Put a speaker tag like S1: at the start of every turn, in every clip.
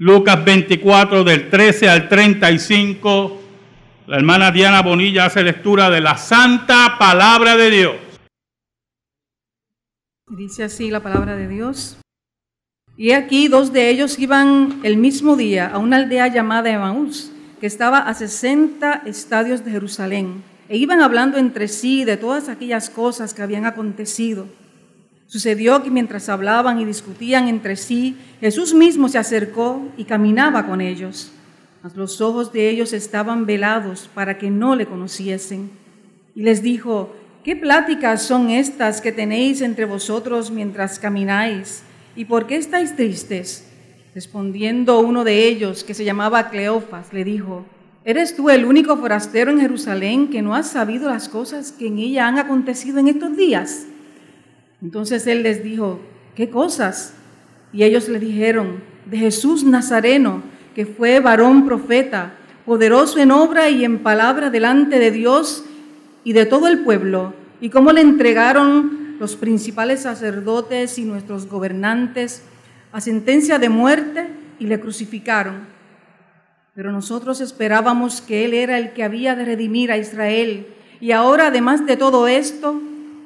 S1: Lucas 24 del 13 al 35. La hermana Diana Bonilla hace lectura de la santa palabra de Dios.
S2: Dice así la palabra de Dios. Y aquí dos de ellos iban el mismo día a una aldea llamada Emaús, que estaba a 60 estadios de Jerusalén, e iban hablando entre sí de todas aquellas cosas que habían acontecido. Sucedió que mientras hablaban y discutían entre sí, Jesús mismo se acercó y caminaba con ellos. Mas los ojos de ellos estaban velados para que no le conociesen. Y les dijo, ¿qué pláticas son estas que tenéis entre vosotros mientras camináis? ¿Y por qué estáis tristes? Respondiendo uno de ellos, que se llamaba Cleofas, le dijo, ¿eres tú el único forastero en Jerusalén que no has sabido las cosas que en ella han acontecido en estos días? Entonces él les dijo, ¿qué cosas? Y ellos le dijeron, de Jesús Nazareno, que fue varón profeta, poderoso en obra y en palabra delante de Dios y de todo el pueblo, y cómo le entregaron los principales sacerdotes y nuestros gobernantes a sentencia de muerte y le crucificaron. Pero nosotros esperábamos que Él era el que había de redimir a Israel, y ahora además de todo esto,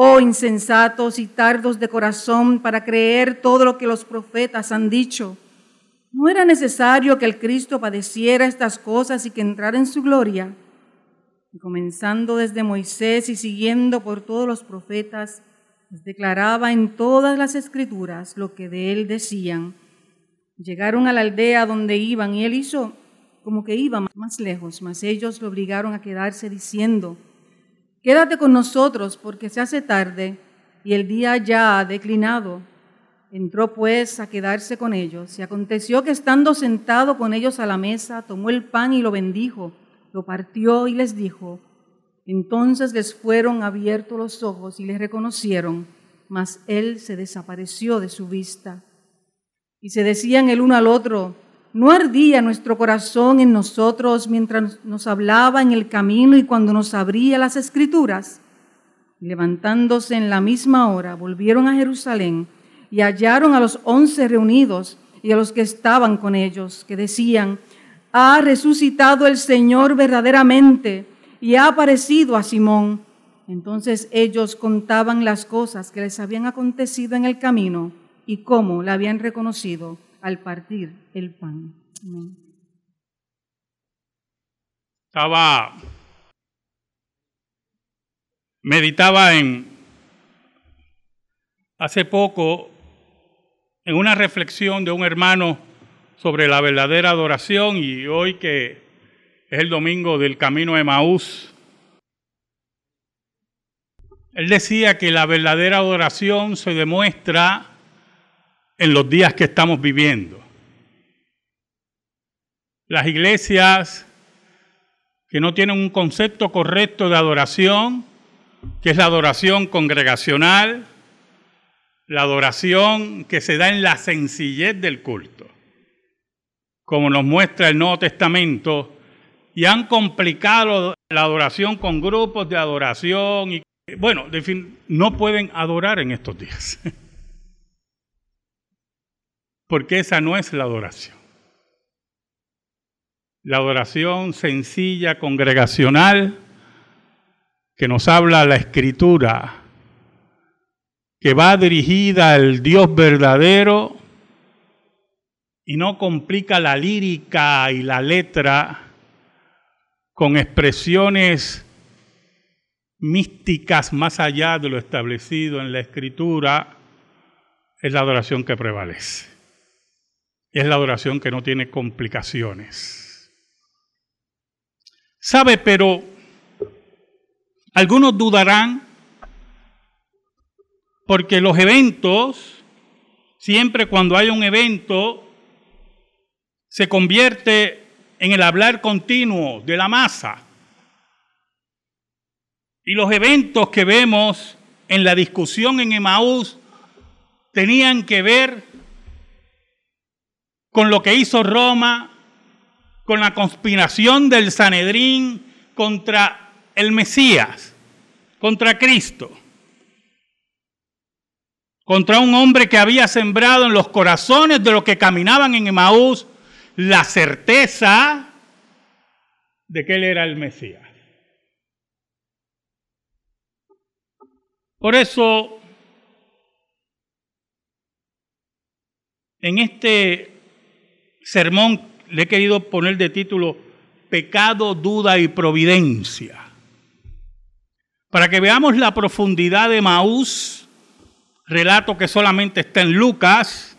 S2: Oh insensatos y tardos de corazón para creer todo lo que los profetas han dicho. ¿No era necesario que el Cristo padeciera estas cosas y que entrara en su gloria? Y comenzando desde Moisés y siguiendo por todos los profetas, les declaraba en todas las escrituras lo que de él decían. Llegaron a la aldea donde iban y él hizo como que iba más lejos, mas ellos lo obligaron a quedarse diciendo, Quédate con nosotros porque se hace tarde y el día ya ha declinado. Entró pues a quedarse con ellos y aconteció que estando sentado con ellos a la mesa, tomó el pan y lo bendijo, lo partió y les dijo. Entonces les fueron abiertos los ojos y le reconocieron, mas él se desapareció de su vista. Y se decían el uno al otro, ¿No ardía nuestro corazón en nosotros mientras nos hablaba en el camino y cuando nos abría las escrituras? Levantándose en la misma hora, volvieron a Jerusalén y hallaron a los once reunidos y a los que estaban con ellos, que decían, ha resucitado el Señor verdaderamente y ha aparecido a Simón. Entonces ellos contaban las cosas que les habían acontecido en el camino y cómo la habían reconocido al partir el pan.
S1: Estaba, meditaba en, hace poco, en una reflexión de un hermano sobre la verdadera adoración y hoy que es el domingo del camino de Maús, él decía que la verdadera adoración se demuestra en los días que estamos viviendo. Las iglesias que no tienen un concepto correcto de adoración, que es la adoración congregacional, la adoración que se da en la sencillez del culto, como nos muestra el Nuevo Testamento, y han complicado la adoración con grupos de adoración y bueno, no pueden adorar en estos días. porque esa no es la adoración. La adoración sencilla, congregacional, que nos habla la escritura, que va dirigida al Dios verdadero y no complica la lírica y la letra con expresiones místicas más allá de lo establecido en la escritura, es la adoración que prevalece es la adoración que no tiene complicaciones. ¿Sabe? Pero algunos dudarán porque los eventos, siempre cuando hay un evento, se convierte en el hablar continuo de la masa. Y los eventos que vemos en la discusión en Emaús tenían que ver con lo que hizo Roma, con la conspiración del Sanedrín contra el Mesías, contra Cristo, contra un hombre que había sembrado en los corazones de los que caminaban en Emaús la certeza de que él era el Mesías. Por eso, en este sermón le he querido poner de título Pecado, duda y providencia. Para que veamos la profundidad de Maús, relato que solamente está en Lucas,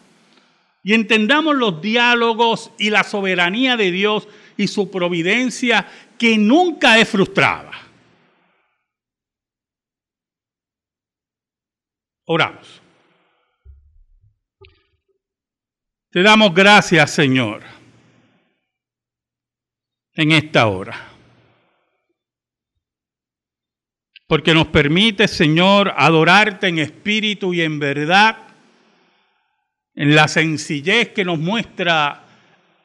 S1: y entendamos los diálogos y la soberanía de Dios y su providencia que nunca es frustrada. Oramos. Te damos gracias, Señor, en esta hora. Porque nos permite, Señor, adorarte en espíritu y en verdad en la sencillez que nos muestra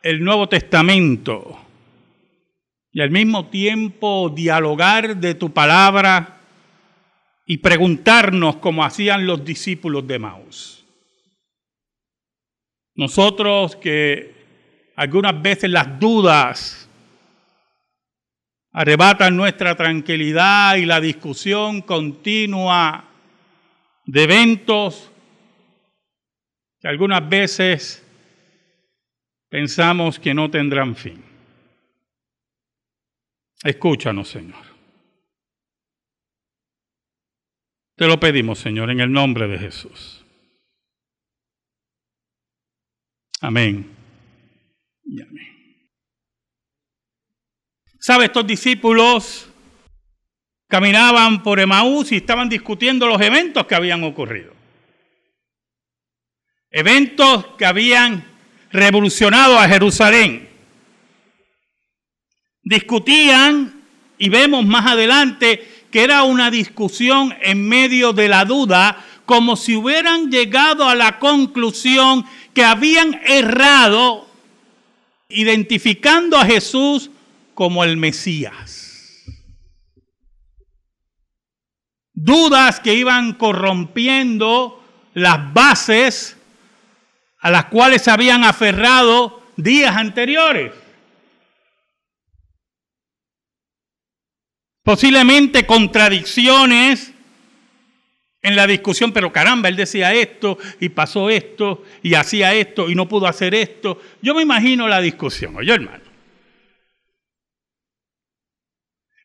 S1: el Nuevo Testamento y al mismo tiempo dialogar de tu palabra y preguntarnos como hacían los discípulos de Maús. Nosotros que algunas veces las dudas arrebatan nuestra tranquilidad y la discusión continua de eventos que algunas veces pensamos que no tendrán fin. Escúchanos, Señor. Te lo pedimos, Señor, en el nombre de Jesús. Amén amén. ¿Sabe? Estos discípulos caminaban por Emaús y estaban discutiendo los eventos que habían ocurrido eventos que habían revolucionado a Jerusalén. Discutían y vemos más adelante que era una discusión en medio de la duda, como si hubieran llegado a la conclusión que habían errado identificando a Jesús como el Mesías. Dudas que iban corrompiendo las bases a las cuales se habían aferrado días anteriores. Posiblemente contradicciones en la discusión, pero caramba, él decía esto y pasó esto y hacía esto y no pudo hacer esto. Yo me imagino la discusión, oye hermano.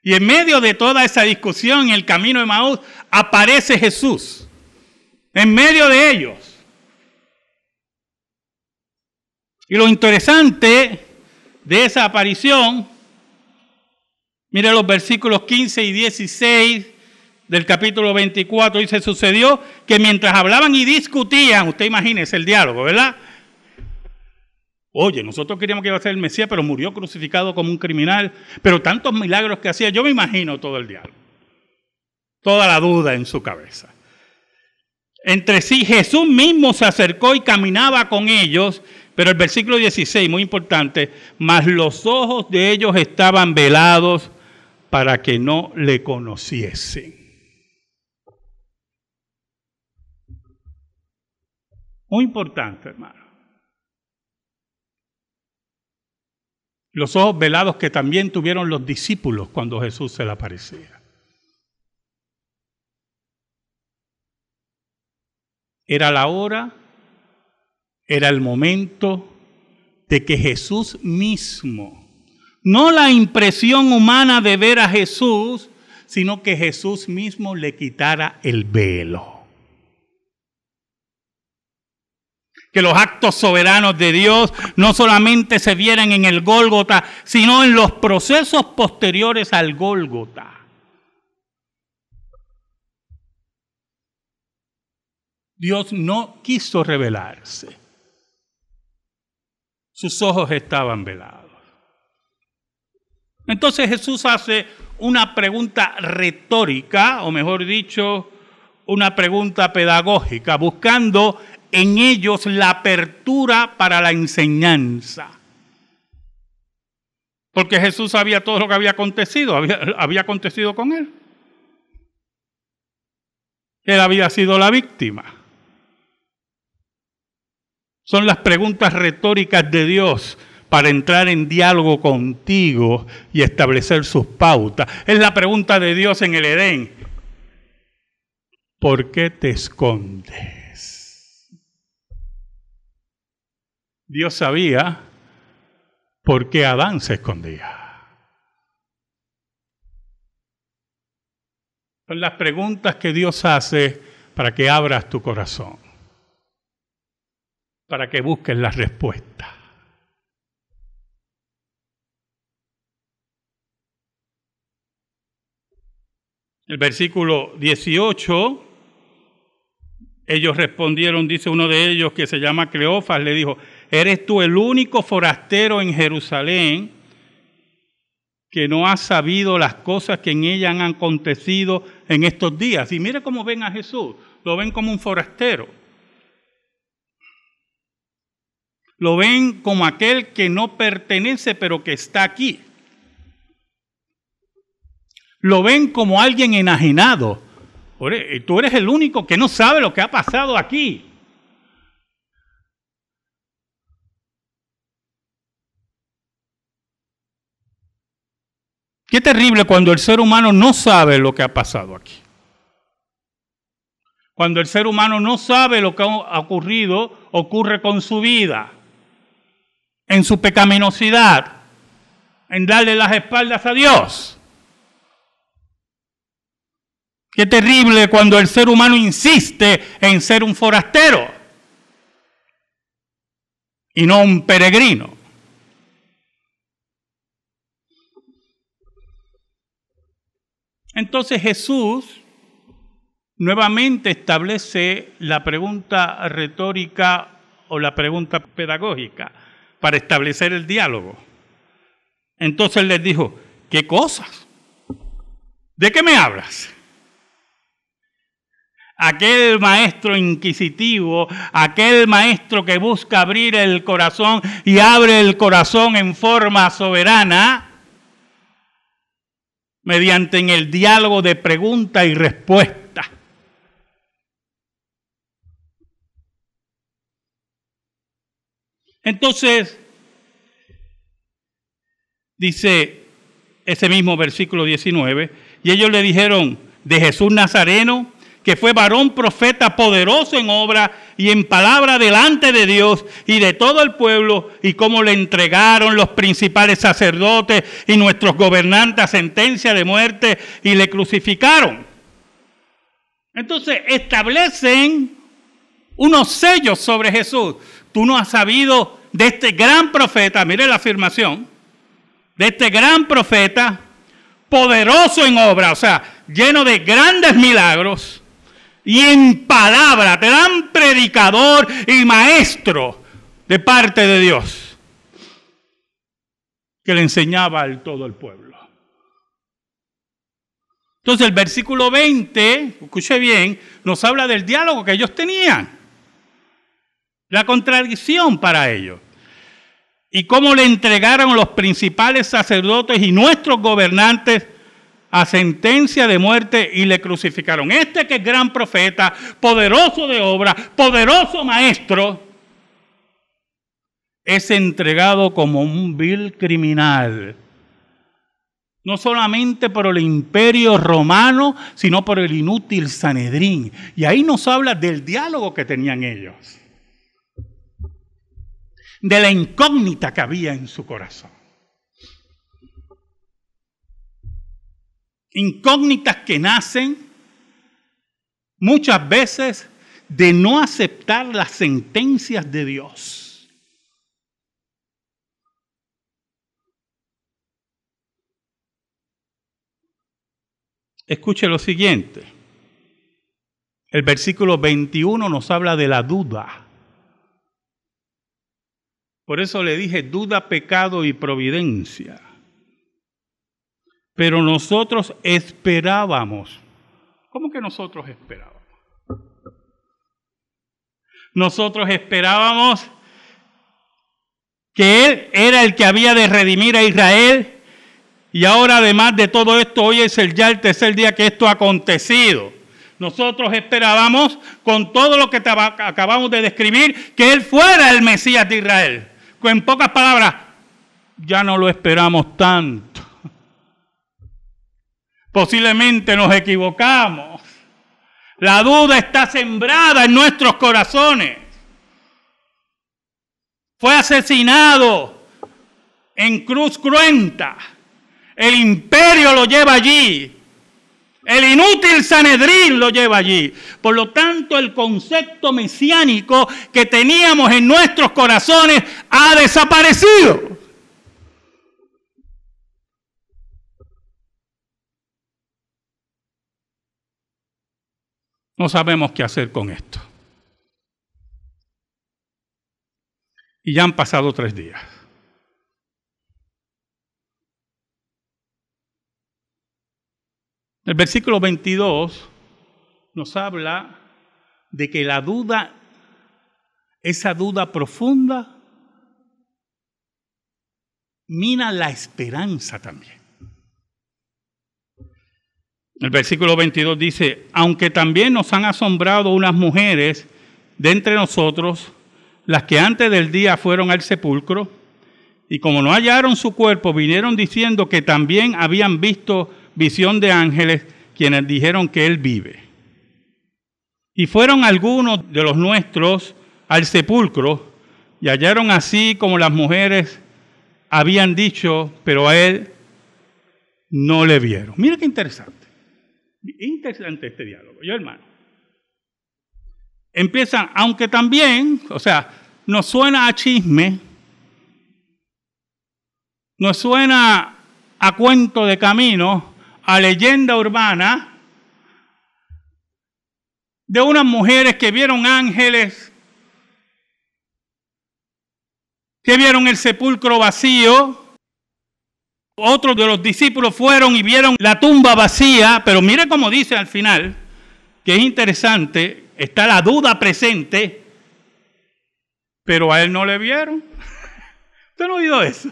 S1: Y en medio de toda esa discusión en el camino de Maús aparece Jesús. En medio de ellos. Y lo interesante de esa aparición, mire los versículos 15 y 16 del capítulo 24, dice, sucedió que mientras hablaban y discutían, usted imagínese el diálogo, ¿verdad? Oye, nosotros queríamos que iba a ser el Mesías, pero murió crucificado como un criminal, pero tantos milagros que hacía, yo me imagino todo el diálogo, toda la duda en su cabeza. Entre sí Jesús mismo se acercó y caminaba con ellos pero el versículo 16, muy importante, mas los ojos de ellos estaban velados para que no le conociesen. Muy importante, hermano. Los ojos velados que también tuvieron los discípulos cuando Jesús se le aparecía. Era la hora era el momento de que Jesús mismo, no la impresión humana de ver a Jesús, sino que Jesús mismo le quitara el velo. Que los actos soberanos de Dios no solamente se vieran en el Gólgota, sino en los procesos posteriores al Gólgota. Dios no quiso revelarse Sus ojos estaban velados. Entonces Jesús hace una pregunta retórica, o mejor dicho, una pregunta pedagógica, buscando en ellos la apertura para la enseñanza. Porque Jesús sabía todo lo que había acontecido, había, acontecido con él. Él había sido la víctima. Son las preguntas retóricas de Dios para entrar en diálogo contigo y establecer sus pautas. Es la pregunta de Dios en el Edén. ¿Por qué te escondes? Dios sabía por qué Adán se escondía. Son las preguntas que Dios hace para que abras tu corazón, para que busques la respuesta. El versículo 18, ellos respondieron, dice uno de ellos que se llama Cleofas, le dijo, ¿eres tú el único forastero en Jerusalén que no ha sabido las cosas que en ella han acontecido en estos días? Y mire cómo ven a Jesús, lo ven como un forastero. Lo ven como aquel que no pertenece pero que está aquí lo ven como alguien enajenado. Tú eres el único que no sabe lo que ha pasado aquí. Qué terrible cuando el ser humano no sabe lo que ha pasado aquí. Cuando el ser humano no sabe lo que ha ocurrido, ocurre con su vida, en su pecaminosidad, en darle las espaldas a Dios. Qué terrible cuando el ser humano insiste en ser un forastero y no un peregrino. Entonces Jesús nuevamente establece la pregunta retórica o la pregunta pedagógica para establecer el diálogo. Entonces les dijo, ¿qué cosas? ¿De qué me hablas? aquel maestro inquisitivo, aquel maestro que busca abrir el corazón y abre el corazón en forma soberana, mediante en el diálogo de pregunta y respuesta. Entonces, dice ese mismo versículo 19, y ellos le dijeron, de Jesús Nazareno, que fue varón profeta poderoso en obra y en palabra delante de Dios y de todo el pueblo, y cómo le entregaron los principales sacerdotes y nuestros gobernantes a sentencia de muerte y le crucificaron. Entonces establecen unos sellos sobre Jesús. Tú no has sabido de este gran profeta, mire la afirmación, de este gran profeta, poderoso en obra, o sea, lleno de grandes milagros y en palabra, dan predicador y maestro de parte de Dios, que le enseñaba al todo el pueblo. Entonces el versículo 20, escuche bien, nos habla del diálogo que ellos tenían, la contradicción para ellos y cómo le entregaron los principales sacerdotes y nuestros gobernantes a sentencia de muerte y le crucificaron. Este que es gran profeta, poderoso de obra, poderoso maestro, es entregado como un vil criminal. No solamente por el imperio romano, sino por el inútil Sanedrín. Y ahí nos habla del diálogo que tenían ellos. De la incógnita que había en su corazón. Incógnitas que nacen muchas veces de no aceptar las sentencias de Dios. Escuche lo siguiente. El versículo 21 nos habla de la duda. Por eso le dije duda, pecado y providencia. Pero nosotros esperábamos. ¿Cómo que nosotros esperábamos? Nosotros esperábamos que Él era el que había de redimir a Israel. Y ahora además de todo esto, hoy es el, ya el tercer día que esto ha acontecido. Nosotros esperábamos, con todo lo que acabamos de describir, que Él fuera el Mesías de Israel. En pocas palabras, ya no lo esperamos tanto. Posiblemente nos equivocamos. La duda está sembrada en nuestros corazones. Fue asesinado en cruz cruenta. El imperio lo lleva allí. El inútil Sanedrín lo lleva allí. Por lo tanto, el concepto mesiánico que teníamos en nuestros corazones ha desaparecido. No sabemos qué hacer con esto. Y ya han pasado tres días. El versículo 22 nos habla de que la duda, esa duda profunda, mina la esperanza también. El versículo 22 dice, aunque también nos han asombrado unas mujeres de entre nosotros, las que antes del día fueron al sepulcro, y como no hallaron su cuerpo, vinieron diciendo que también habían visto visión de ángeles, quienes dijeron que él vive. Y fueron algunos de los nuestros al sepulcro, y hallaron así como las mujeres habían dicho, pero a él no le vieron. Mira qué interesante. Interesante este diálogo, yo hermano. Empiezan, aunque también, o sea, nos suena a chisme, nos suena a cuento de camino, a leyenda urbana de unas mujeres que vieron ángeles, que vieron el sepulcro vacío, otros de los discípulos fueron y vieron la tumba vacía, pero mire cómo dice al final, que es interesante, está la duda presente, pero a él no le vieron. ¿Usted no ha oído eso?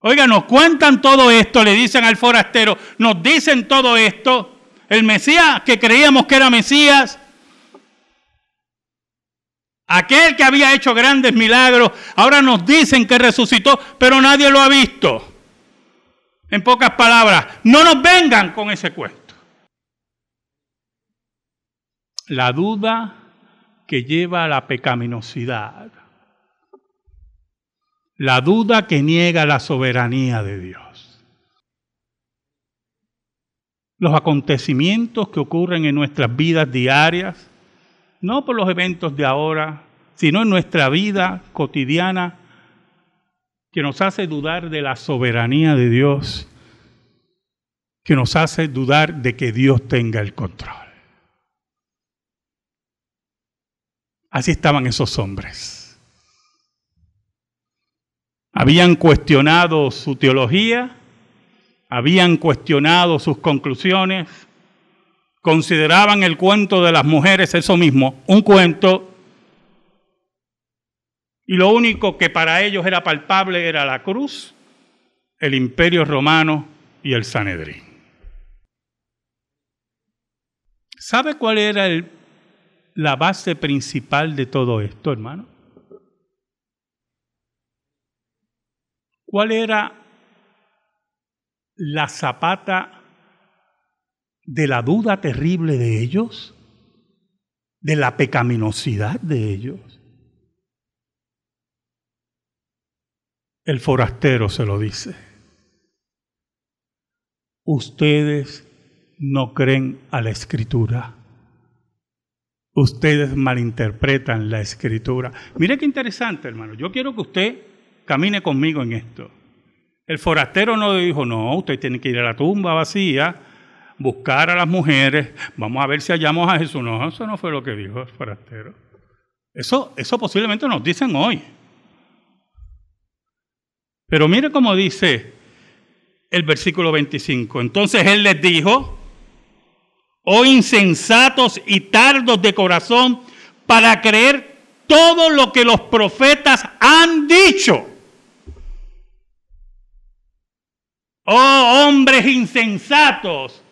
S1: Oiga, nos cuentan todo esto, le dicen al forastero, nos dicen todo esto. El Mesías que creíamos que era Mesías, Aquel que había hecho grandes milagros, ahora nos dicen que resucitó, pero nadie lo ha visto. En pocas palabras, no nos vengan con ese cuento. La duda que lleva a la pecaminosidad. La duda que niega la soberanía de Dios. Los acontecimientos que ocurren en nuestras vidas diarias no por los eventos de ahora, sino en nuestra vida cotidiana, que nos hace dudar de la soberanía de Dios, que nos hace dudar de que Dios tenga el control. Así estaban esos hombres. Habían cuestionado su teología, habían cuestionado sus conclusiones, consideraban el cuento de las mujeres eso mismo, un cuento, y lo único que para ellos era palpable era la cruz, el imperio romano y el Sanedrín. ¿Sabe cuál era la base principal de todo esto, hermano? ¿Cuál era la zapata de la duda terrible de ellos, de la pecaminosidad de ellos. El forastero se lo dice. Ustedes no creen a la escritura. Ustedes malinterpretan la escritura. Mire qué interesante, hermano. Yo quiero que usted camine conmigo en esto. El forastero no dijo, no, usted tiene que ir a la tumba vacía buscar a las mujeres, vamos a ver si hallamos a Jesús. No, eso no fue lo que dijo el forastero. Eso, eso posiblemente nos dicen hoy. Pero mire cómo dice el versículo 25. Entonces él les dijo, oh insensatos y tardos de corazón, para creer todo lo que los profetas han dicho. Oh hombres insensatos,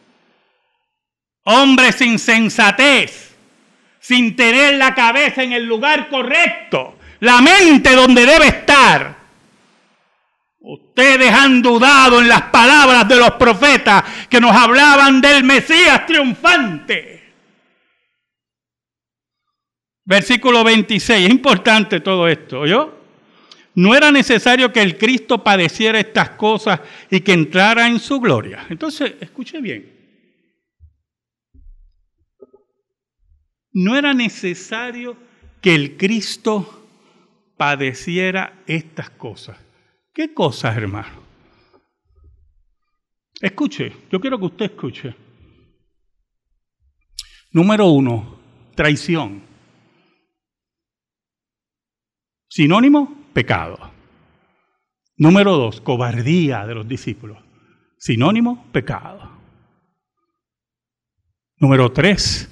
S1: hombres insensatez, sin tener la cabeza en el lugar correcto, la mente donde debe estar. Ustedes han dudado en las palabras de los profetas que nos hablaban del Mesías triunfante. Versículo 26, es importante todo esto, ¿yo? No era necesario que el Cristo padeciera estas cosas y que entrara en su gloria. Entonces, escuche bien. No era necesario que el Cristo padeciera estas cosas. ¿Qué cosas, hermano? Escuche, yo quiero que usted escuche. Número uno, traición. Sinónimo, pecado. Número dos, cobardía de los discípulos. Sinónimo, pecado. Número tres,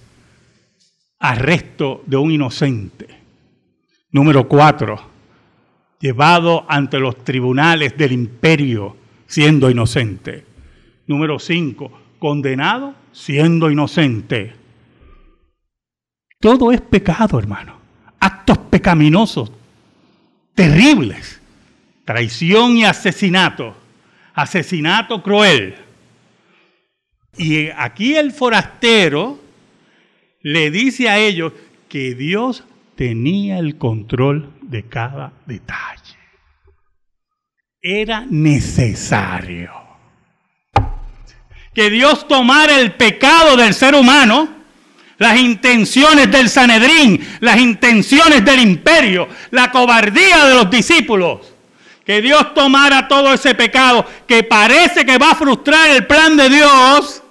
S1: arresto de un inocente. Número cuatro, llevado ante los tribunales del imperio siendo inocente. Número cinco, condenado siendo inocente. Todo es pecado, hermano. Actos pecaminosos terribles. Traición y asesinato. Asesinato cruel. Y aquí el forastero le dice a ellos que Dios tenía el control de cada detalle. Era necesario que Dios tomara el pecado del ser humano las intenciones del Sanedrín, las intenciones del imperio, la cobardía de los discípulos. Que Dios tomara todo ese pecado que parece que va a frustrar el plan de Dios.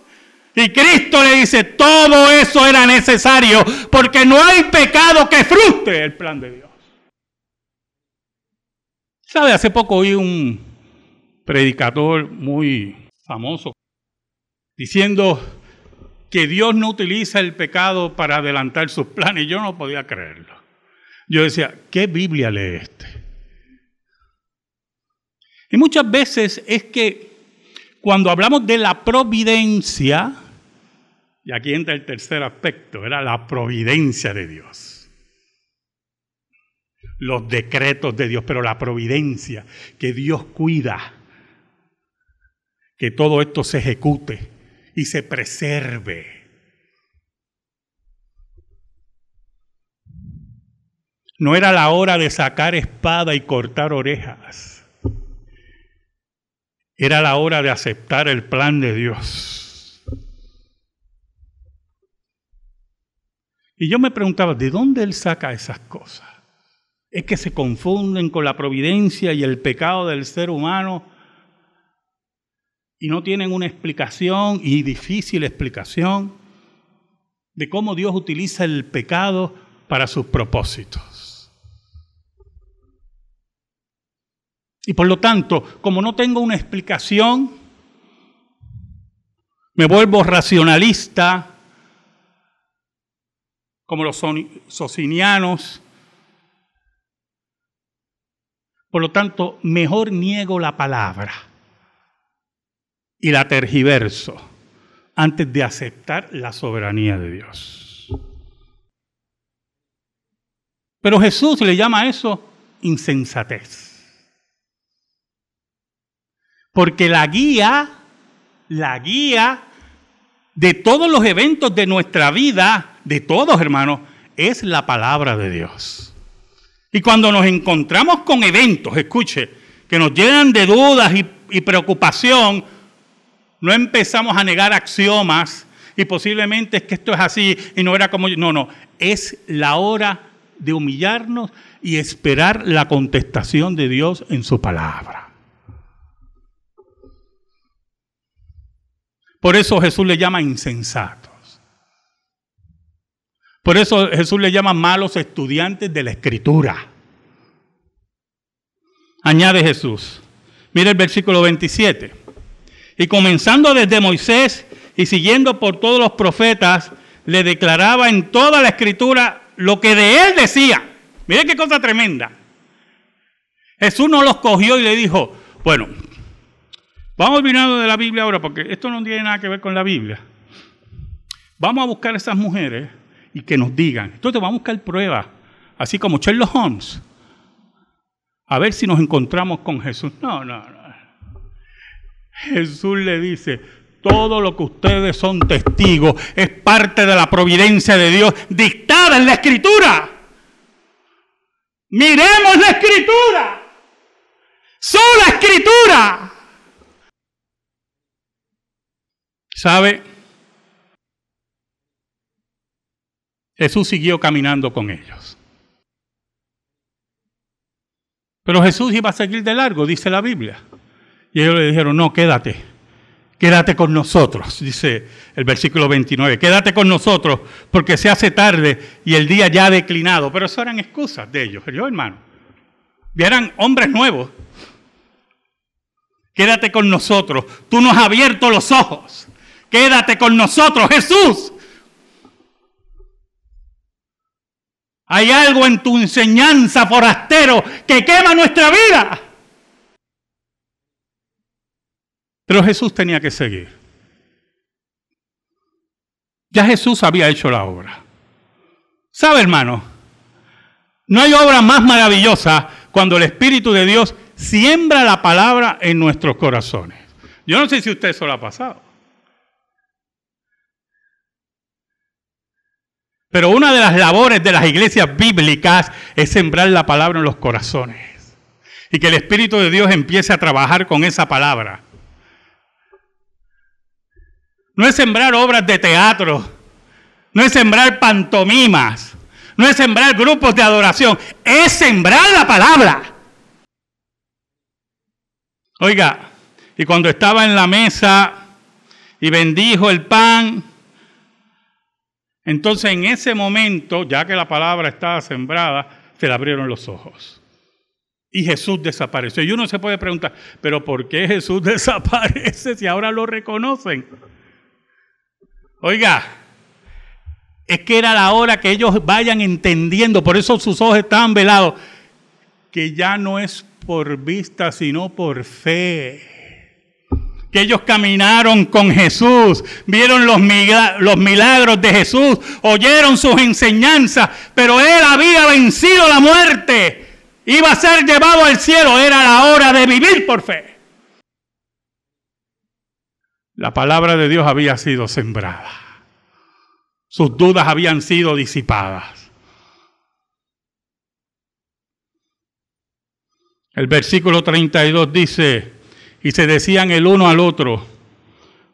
S1: Y Cristo le dice, todo eso era necesario porque no hay pecado que frustre el plan de Dios. ¿Sabe? Hace poco oí un predicador muy famoso diciendo que Dios no utiliza el pecado para adelantar sus planes. Yo no podía creerlo. Yo decía, ¿qué Biblia lee este? Y muchas veces es que cuando hablamos de la providencia, y aquí entra el tercer aspecto, era la providencia de Dios. Los decretos de Dios, pero la providencia, que Dios cuida que todo esto se ejecute y se preserve. No era la hora de sacar espada y cortar orejas. Era la hora de aceptar el plan de Dios. Y yo me preguntaba, ¿de dónde Él saca esas cosas? Es que se confunden con la providencia y el pecado del ser humano y no tienen una explicación y difícil explicación de cómo Dios utiliza el pecado para sus propósitos. Y por lo tanto, como no tengo una explicación, me vuelvo racionalista, como los socinianos. Por lo tanto, mejor niego la palabra y la tergiverso antes de aceptar la soberanía de Dios. Pero Jesús le llama a eso insensatez. Porque la guía, la guía de todos los eventos de nuestra vida, de todos hermanos, es la palabra de Dios. Y cuando nos encontramos con eventos, escuche, que nos llenan de dudas y, preocupación, no empezamos a negar axiomas y posiblemente es que esto es así y no era como... No, no, es la hora de humillarnos y esperar la contestación de Dios en su palabra. Por eso Jesús le llama insensatos. Por eso Jesús le llama malos estudiantes de la escritura. Añade Jesús, Mira el versículo 27. Y comenzando desde Moisés y siguiendo por todos los profetas, le declaraba en toda la escritura lo que de él decía. Mire qué cosa tremenda. Jesús no los cogió y le dijo, bueno, vamos olvidando de la Biblia ahora porque esto no tiene nada que ver con la Biblia. Vamos a buscar a esas mujeres y que nos digan. Entonces vamos a buscar pruebas, así como Sherlock Holmes, a ver si nos encontramos con Jesús. No, no, no. Jesús le dice, todo lo que ustedes son testigos es parte de la providencia de Dios dictada en la escritura. Miremos la escritura. Sola escritura. ¿Sabe? Jesús siguió caminando con ellos. Pero Jesús iba a seguir de largo, dice la Biblia. Y ellos le dijeron, no, quédate, quédate con nosotros, dice el versículo 29, quédate con nosotros porque se hace tarde y el día ya ha declinado. Pero eso eran excusas de ellos, yo hermano. Eran hombres nuevos. Quédate con nosotros, tú nos has abierto los ojos. Quédate con nosotros, Jesús. Hay algo en tu enseñanza, forastero, que quema nuestra vida. Pero Jesús tenía que seguir. Ya Jesús había hecho la obra. ¿Sabe, hermano? No hay obra más maravillosa cuando el Espíritu de Dios siembra la palabra en nuestros corazones. Yo no sé si usted eso lo ha pasado. Pero una de las labores de las iglesias bíblicas es sembrar la palabra en los corazones. Y que el Espíritu de Dios empiece a trabajar con esa palabra. No es sembrar obras de teatro. No es sembrar pantomimas. No es sembrar grupos de adoración. Es sembrar la palabra. Oiga, y cuando estaba en la mesa y bendijo el pan, entonces en ese momento, ya que la palabra estaba sembrada, se le abrieron los ojos. Y Jesús desapareció. Y uno se puede preguntar, pero ¿por qué Jesús desaparece si ahora lo reconocen? Oiga, es que era la hora que ellos vayan entendiendo, por eso sus ojos estaban velados, que ya no es por vista, sino por fe que ellos caminaron con Jesús, vieron los, milagros de Jesús, oyeron sus enseñanzas, pero él había vencido la muerte, iba a ser llevado al cielo, era la hora de vivir por fe. La palabra de Dios había sido sembrada, sus dudas habían sido disipadas. El versículo 32 dice, y se decían el uno al otro,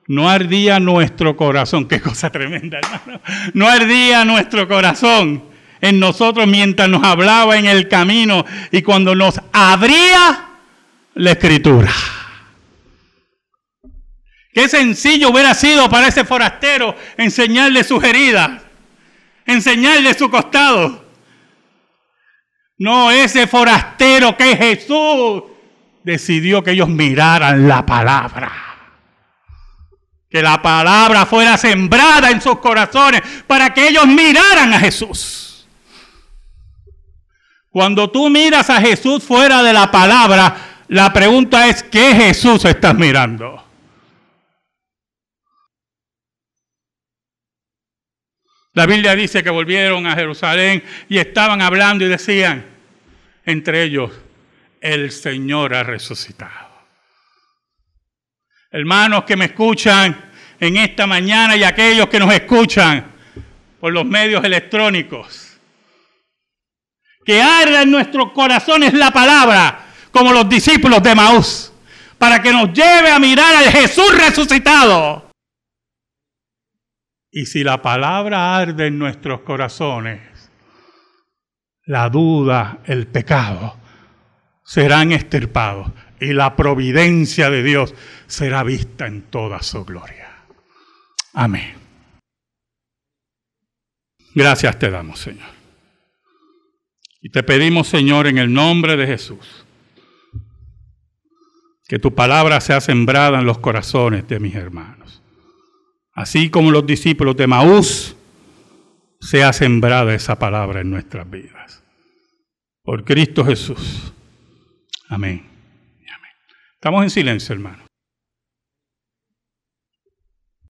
S1: no ardía nuestro corazón, qué cosa tremenda, hermano, no ardía nuestro corazón en nosotros mientras nos hablaba en el camino y cuando nos abría la escritura. Qué sencillo hubiera sido para ese forastero enseñarle sus heridas, enseñarle su costado. No, ese forastero que es Jesús decidió que ellos miraran la palabra. Que la palabra fuera sembrada en sus corazones para que ellos miraran a Jesús. Cuando tú miras a Jesús fuera de la palabra, la pregunta es, ¿qué Jesús estás mirando? La Biblia dice que volvieron a Jerusalén y estaban hablando y decían entre ellos, el Señor ha resucitado. Hermanos que me escuchan en esta mañana y aquellos que nos escuchan por los medios electrónicos, que arda en nuestros corazones la palabra, como los discípulos de Maús, para que nos lleve a mirar al Jesús resucitado. Y si la palabra arde en nuestros corazones, la duda, el pecado, serán extirpados y la providencia de Dios será vista en toda su gloria. Amén. Gracias te damos, Señor. Y te pedimos, Señor, en el nombre de Jesús, Que tu palabra sea sembrada en los corazones de mis hermanos. Así como los discípulos de Maús, sea sembrada esa palabra en nuestras vidas. Por Cristo Jesús. Amén. Estamos en silencio, hermanos.